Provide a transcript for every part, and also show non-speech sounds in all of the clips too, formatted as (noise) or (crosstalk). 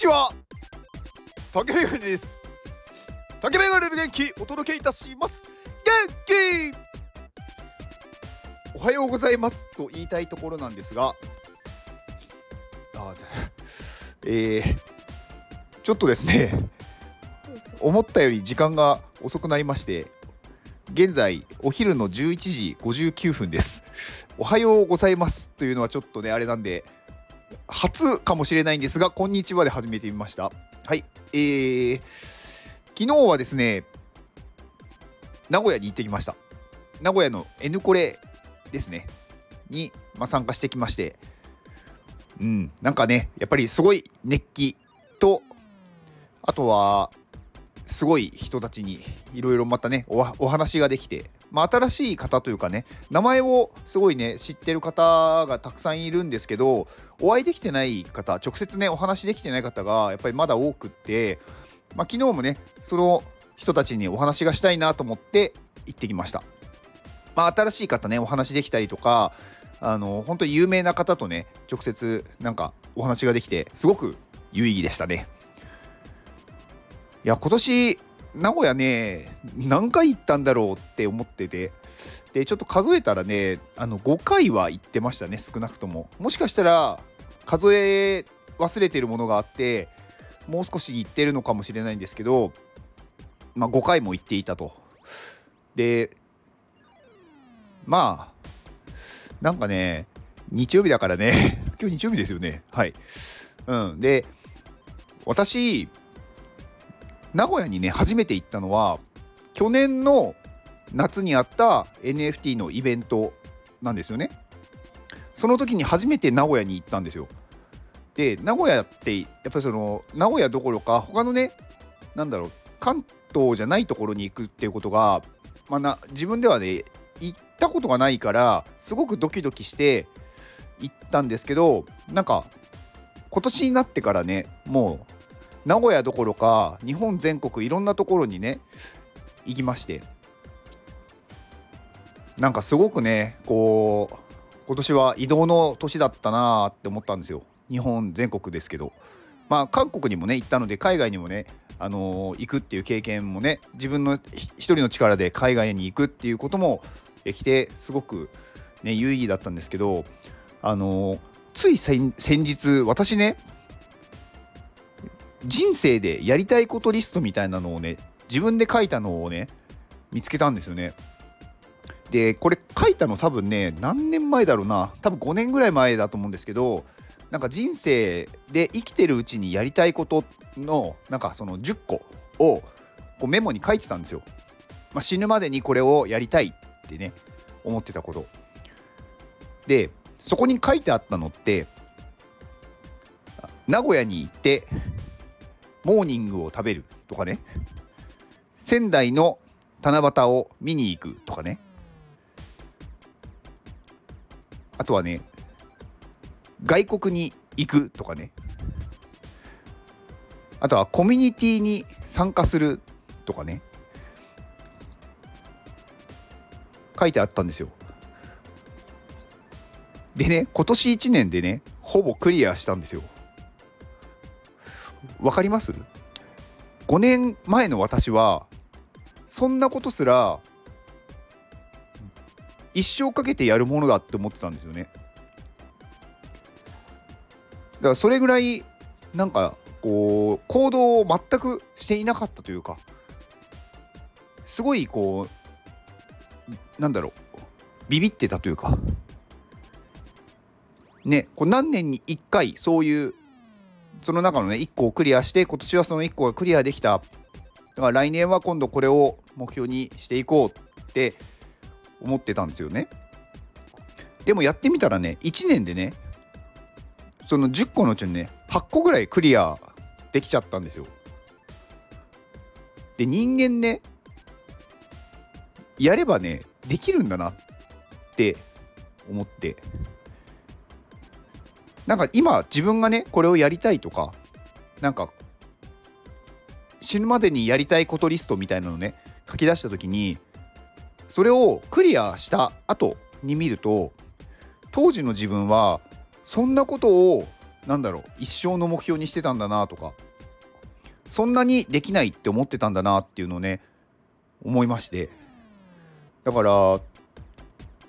ちは。竹メガネです。竹メガネの元気お届けいたします。元気。おはようございます。と言いたいところなんですが。あじゃ (laughs) えー、ちょっとですね思ったより時間が遅くなりまして現在お昼の11時59分です。おはようございます。というのはちょっとねあれなんで初かもしれないんですが、こんにちはで始めてみました。はい。えー、昨日はですね、名古屋に行ってきました。名古屋の N コレですね、に、まあ、参加してきまして、うん、なんかね、やっぱりすごい熱気と、あとは、すごい人たちにいろいろまたねお話ができて、まあ、新しい方というかね名前をすごいね知ってる方がたくさんいるんですけどお会いできてない方直接ねお話できてない方がやっぱりまだ多くって、まあ、昨日もねその人たちにお話がしたいなと思って行ってきました、まあ、新しい方ねお話できたりとかあの本当に有名な方とね直接なんかお話ができてすごく有意義でしたね。いや今年名古屋ね何回行ったんだろうって思ってて。でちょっと数えたらねあの5回は行ってましたね少なくとも。もしかしたら数え忘れてるものがあってもう少し行ってるのかもしれないんですけど、まあ、5回も行っていたと。でまあなんかね日曜日だからね。(laughs) 今日日曜日ですよね。はい。うん、で私名古屋にね初めて行ったのは去年の夏にあった NFT のイベントなんですよね。その時に初めて名古屋に行ったんですよ。で名古屋ってやっぱりその名古屋どころか他のねなんだろう関東じゃないところに行くっていうことが、まあ、な自分ではね行ったことがないからすごくドキドキして行ったんですけどなんか今年になってからねもう名古屋どころか日本全国いろんなところにね行きまして。なんかすごくねこう今年は移動の年だったなって思ったんですよ。日本全国ですけど。まあ韓国にもね行ったので海外にもねあのー、行くっていう経験もね自分の一人の力で海外に行くっていうこともできてすごくね有意義だったんですけどあのー、つい先日私ね人生でやりたいことリストみたいなのをね自分で書いたのをね見つけたんですよね。でこれ書いたの多分ね何年前だろうな多分5年ぐらい前だと思うんですけどなんか人生で生きてるうちにやりたいことのなんかその10個をこうメモに書いてたんですよ。まあ、死ぬまでにこれをやりたいってね思ってたこと。でそこに書いてあったのって名古屋に行ってモーニングを食べるとかね。仙台の七夕を見に行くとかね。あとはね外国に行くとかね。あとはコミュニティに参加するとかね。書いてあったんですよ。でね今年1年でねほぼクリアしたんですよ。分かります ?5 年前の私はそんなことすら一生かけてやるものだって思ってたんですよね。だからそれぐらいなんかこう行動を全くしていなかったというかすごいこうなんだろうビビってたというかねこう何年に1回そういうその中のね1個をクリアして今年はその1個がクリアできた。だから来年は今度これを目標にしていこうって思ってたんですよね。でもやってみたらね1年でねその10個のうちにね8個ぐらいクリアできちゃったんですよ。で人間ねやればねできるんだなって思って。なんか今自分がねこれをやりたいとかなんか死ぬまでにやりたいことリストみたいなのね書き出した時にそれをクリアした後に見ると当時の自分はそんなことをなんだろう一生の目標にしてたんだなとかそんなにできないって思ってたんだなっていうのをね思いまして。だから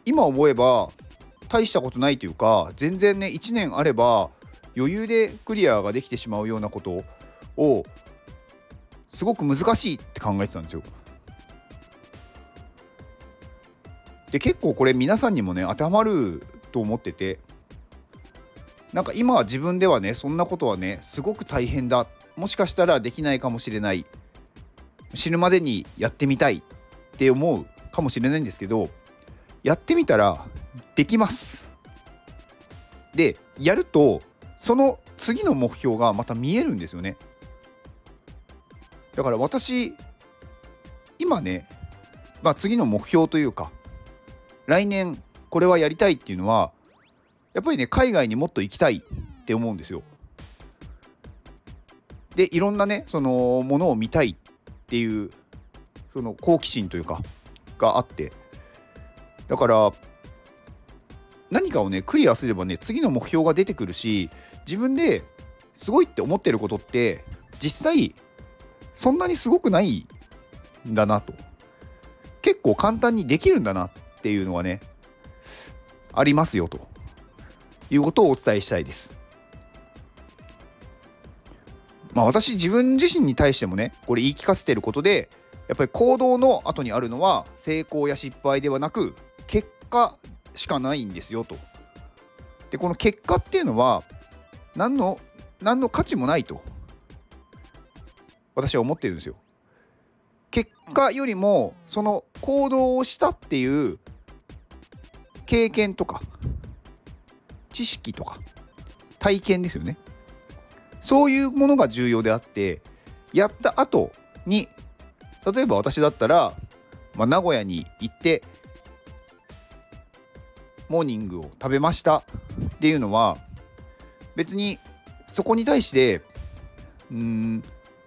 今思えば大したことないというか全然ね1年あれば余裕でクリアができてしまうようなことをすごく難しいって考えてたんですよ。で結構これ皆さんにもね当てはまると思っててなんか今は自分ではねそんなことはねすごく大変だもしかしたらできないかもしれない死ぬまでにやってみたいって思うかもしれないんですけどやってみたらできます。でやるとその次の目標がまた見えるんですよね。だから私今ね、まあ、次の目標というか来年これはやりたいっていうのはやっぱりね海外にもっと行きたいって思うんですよ。でいろんなねそのものを見たいっていうその好奇心というかがあって。だから何かをねクリアすればね次の目標が出てくるし自分ですごいって思ってることって実際そんなにすごくないんだなと結構簡単にできるんだなっていうのはねありますよということをお伝えしたいです。まあ私自分自身に対してもねこれ言い聞かせてることでやっぱり行動の後にあるのは成功や失敗ではなく結果しかないんですよと。でこの結果っていうのは何の何の価値もないと私は思ってるんですよ。結果よりもその行動をしたっていう経験とか知識とか体験ですよねそういうものが重要であってやった後に例えば私だったら、まあ、名古屋に行ってモーニングを食べましたっていうのは別にそこに対してうん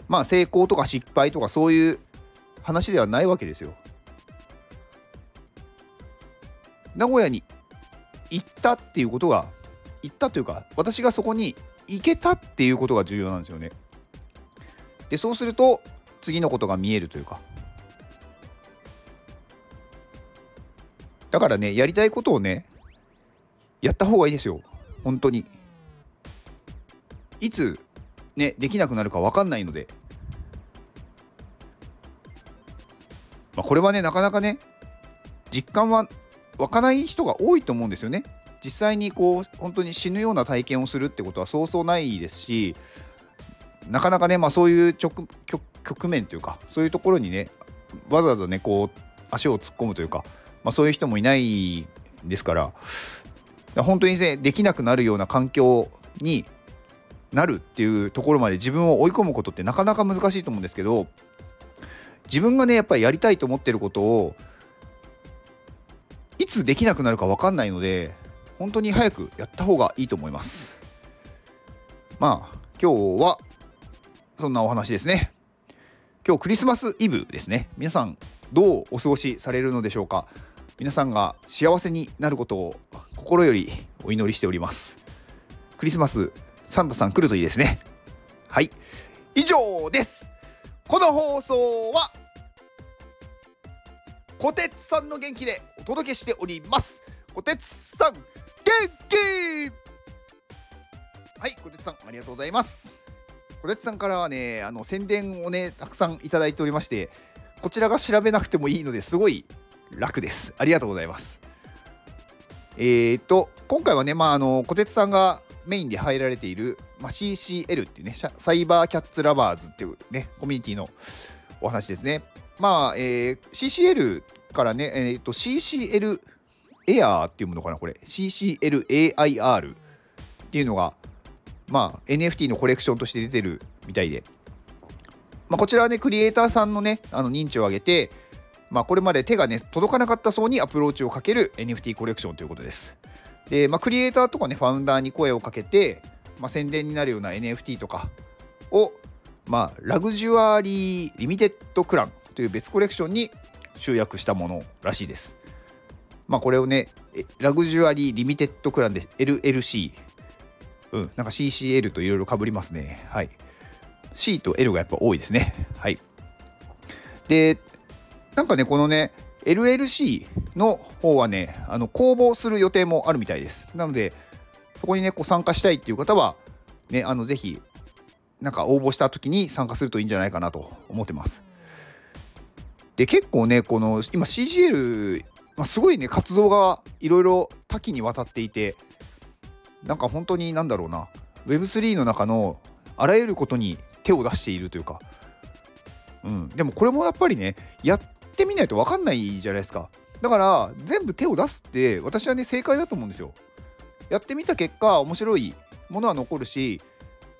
まあ成功とか失敗とかそういう話ではないわけですよ。名古屋に行ったっていうことが行ったというか私がそこに行けたっていうことが重要なんですよね。でそうすると次のことが見えるというかだからねやりたいことをねやった方がいいですよ。本当に。いつねできなくなるか分かんないので。まあ、これはねなかなかね実感は湧かない人が多いと思うんですよね。実際にこう本当に死ぬような体験をするってことはそうそうないですしなかなかね、まあ、そういう局面というかそういうところにねわざわざねこう足を突っ込むというか、まあ、そういう人もいないですから本当にねできなくなるような環境になるっていうところまで自分を追い込むことってなかなか難しいと思うんですけど自分がねやっぱりやりたいと思ってることをいつできなくなるか分かんないので本当に早くやった方がいいと思います。まあ今日はそんなお話ですね。今日クリスマスイブですね。皆さんどうお過ごしされるのでしょうか。皆さんが幸せになることを心よりお祈りしております。クリスマスサンタさん来るといいですね。はい。以上です。この放送はこてつさんの元気でお届けしております。こてつさん元気！はいこてつさんありがとうございます。こてつさんからはねあの宣伝をねたくさんいただいておりましてこちらが調べなくてもいいのですごい楽です。ありがとうございます。えーと今回はねまああのこてつさんがメインで入られている、まあ、CCL っていうねサイバーキャッツラバーズっていうねコミュニティのお話ですね。まあ、えー、CCL からね、えーと、CCL エアーっていうものかなこれ。CCLAIR っていうのがまあ NFT のコレクションとして出てるみたいで、まあ、こちらはねクリエイターさんのねあの認知を上げてまあこれまで手がね届かなかった層にアプローチをかける NFT コレクションということですで、まあ、クリエイターとかねファウンダーに声をかけて、まあ、宣伝になるような NFT とかをまあラグジュアリーリミテッドクランという別コレクションに集約したものらしいです。まあこれをね、ラグジュアリーリミテッドクランで LLC うん、なんか CCL といろいろかぶりますね。はい。C と L がやっぱ多いですね。はい。で、なんかね、このね、LLC の方はね、あの公募する予定もあるみたいです。なので、そこにね、こう参加したいっていう方は、ね、あのぜひ、なんか応募した時に参加するといいんじゃないかなと思ってます。で、結構ね、この今 CGL、まあ、すごいね、活動がいろいろ多岐にわたっていて、なんか本当になんだろうな Web3 の中のあらゆることに手を出しているというか、うん、でもこれもやっぱりねやってみないと分かんないじゃないですか。だから全部手を出すって私はね正解だと思うんですよ。やってみた結果面白いものは残るし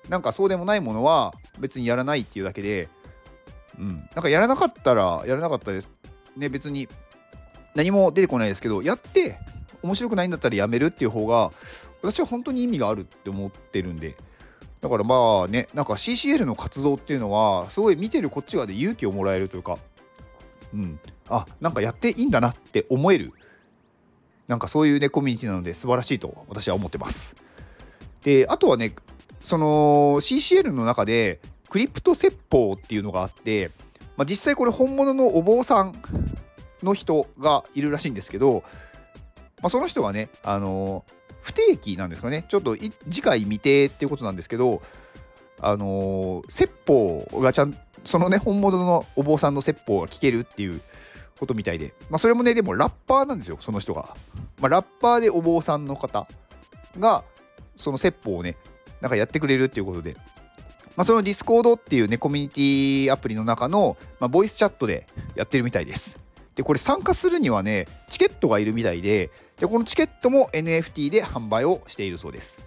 なんかそうでもないものは別にやらないっていうだけでうん。なんかやらなかったらやらなかったです。ね別に何も出てこないですけどやって面白くないんだったらやめるっていう方が私は本当に意味があるって思ってるんで。だからまあねなんか CCL の活動っていうのはすごい見てるこっち側で勇気をもらえるというかうん。あなんかやっていいんだなって思える。なんかそういうねコミュニティなので素晴らしいと私は思ってます。であとはねその CCL の中でクリプト説法っていうのがあって、まあ、実際これ本物のお坊さんの人がいるらしいんですけど、まあ、その人はね、あの不定期なんですかね。ちょっと次回未定っていうことなんですけどあの、説法がちゃんそのね本物のお坊さんの説法が聞けるっていうことみたいで、まあ、それもねでもラッパーなんですよその人が、まあ、ラッパーでお坊さんの方がその説法をねなんかやってくれるっていうことで、まあ、そのディスコードっていうねコミュニティアプリの中の、まあ、ボイスチャットでやってるみたいです。でこれ参加するにはねチケットがいるみたいででこのチケットも NFT で販売をしているそうです。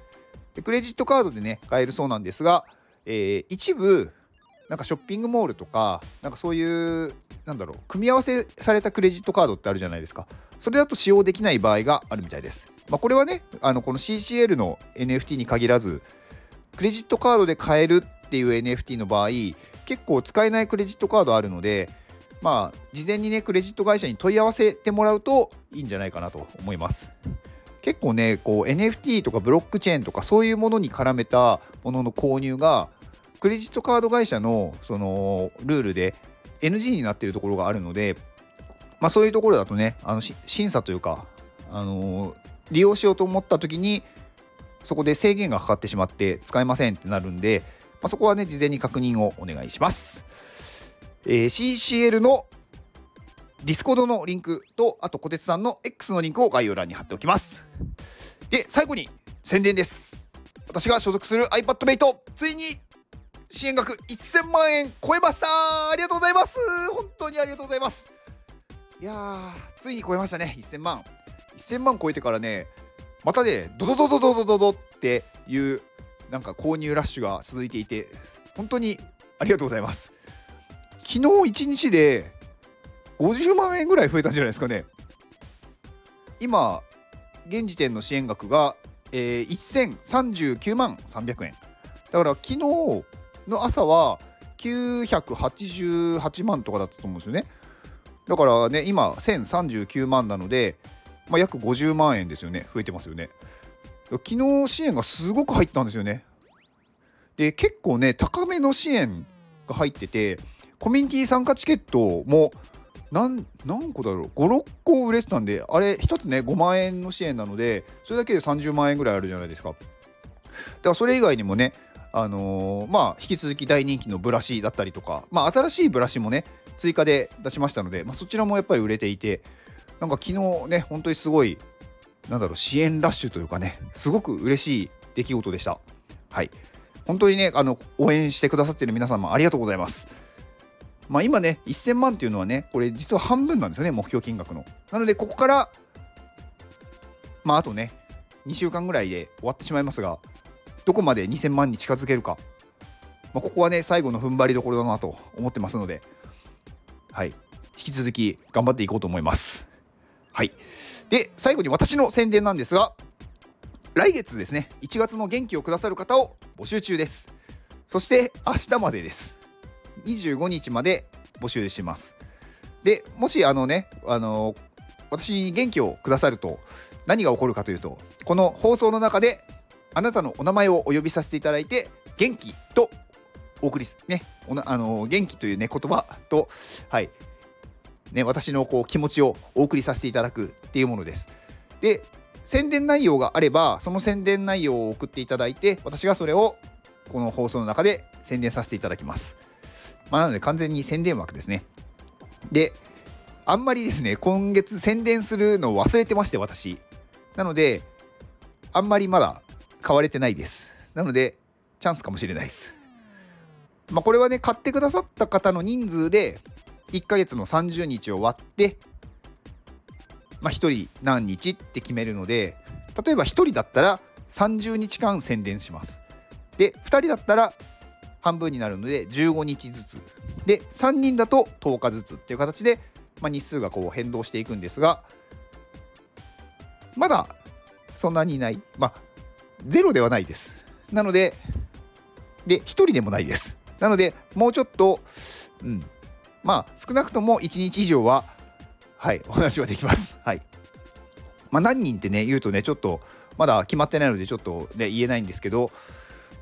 でクレジットカードでね買えるそうなんですが、えー、一部なんかショッピングモールとかなんかそういうなんだろう組み合わせされたクレジットカードってあるじゃないですかそれだと使用できない場合があるみたいです、まあ、これはねあのこの CCL の NFT に限らずクレジットカードで買えるっていう NFT の場合結構使えないクレジットカードあるのでまあ、事前にね、クレジット会社に問い合わせてもらうといいんじゃないかなと思います。結構ね、こう NFT とかブロックチェーンとかそういうものに絡めたものの購入が、クレジットカード会社のそのルールで NG になっているところがあるので、まあ、そういうところだとね、あの審査というか、あの、利用しようと思った時に、そこで制限がかかってしまって使えませんってなるんで、まあ、そこはね、事前に確認をお願いします。えー、CCL のディスコードのリンクと、あと小鉄さんの X のリンクを概要欄に貼っておきます。で、最後に宣伝です。私が所属する iPadMate、ついに支援額1000万円超えましたありがとうございます本当にありがとうございますいやー、ついに超えましたね、1000万。1000万超えてからね、またね、ドドドドドドドドっていう、なんか購入ラッシュが続いていて、本当にありがとうございます。昨日1日で50万円ぐらい増えたんじゃないですかね。今、現時点の支援額が、えー、1039万300円。だから昨日の朝は988万とかだったと思うんですよね。だからね、今1039万なので、まあ、約50万円ですよね。増えてますよね。昨日支援がすごく入ったんですよね。で、結構ね、高めの支援が入ってて、コミュニティ参加チケットも何何個だろう56個売れてたんであれ1つね5万円の支援なのでそれだけで30万円ぐらいあるじゃないですかだからそれ以外にもねあのー、まあ引き続き大人気のブラシだったりとかまあ新しいブラシもね追加で出しましたので、まあ、そちらもやっぱり売れていてなんか昨日ね本当にすごいなんだろう支援ラッシュというかねすごく嬉しい出来事でした。はい。本当にねあの応援してくださっている皆様ありがとうございます。まあ、今ね、1000万っていうのはね、これ実は半分なんですよね、目標金額の。なので、ここから、まあ、あとね、2週間ぐらいで終わってしまいますが、どこまで2000万に近づけるか、まあ、ここはね、最後の踏ん張りどころだなと思ってますので、はい、引き続き頑張っていこうと思います。はい。で、最後に私の宣伝なんですが、来月ですね、1月の元気をくださる方を募集中です。そして明日までです。25日まで募集します。で、もしあのね、あの私に元気をくださると何が起こるかというと、この放送の中であなたのお名前をお呼びさせていただいて元気とお送りすねおなあの元気というね言葉とはい。ね私のこう気持ちをお送りさせていただくっていうものです。で宣伝内容があればその宣伝内容を送っていただいて私がそれをこの放送の中で宣伝させていただきます。まあ、なので完全に宣伝枠ですね。であんまりですね今月宣伝するのを忘れてまして私。なのであんまりまだ買われてないです。なのでチャンスかもしれないです。まあこれはね買ってくださった方の人数で1ヶ月の30日を割ってまあ1人何日って決めるので例えば1人だったら30日間宣伝します。で2人だったら半分になるので15日ずつ。で3人だと10日ずつっていう形で、まあ、日数がこう変動していくんですがまだそんなにいない。まあゼロではないです。なのでで1人でもないです。なのでもうちょっとうん。まあ少なくとも1日以上ははいお話はできます。はい。まあ何人ってね言うとねちょっとまだ決まってないのでちょっとね言えないんですけど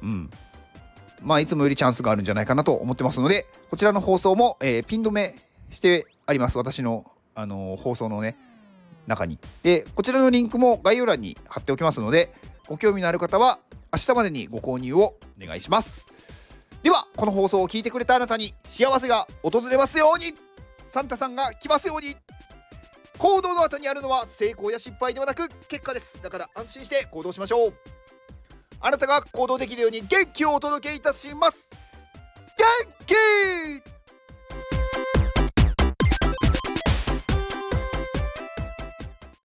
うん。まあ、いつもよりチャンスがあるんじゃないかなと思ってますので、こちらの放送も、えー、ピン止めしてあります。私の、あのー、放送のね、中に。で、こちらのリンクも概要欄に貼っておきますので、ご興味のある方は明日までにご購入をお願いします。では、この放送を聞いてくれたあなたに幸せが訪れますようにサンタさんが来ますように行動の後にあるのは成功や失敗ではなく結果です。だから安心して行動しましょう。あなたが行動できるように元気をお届けいたします元気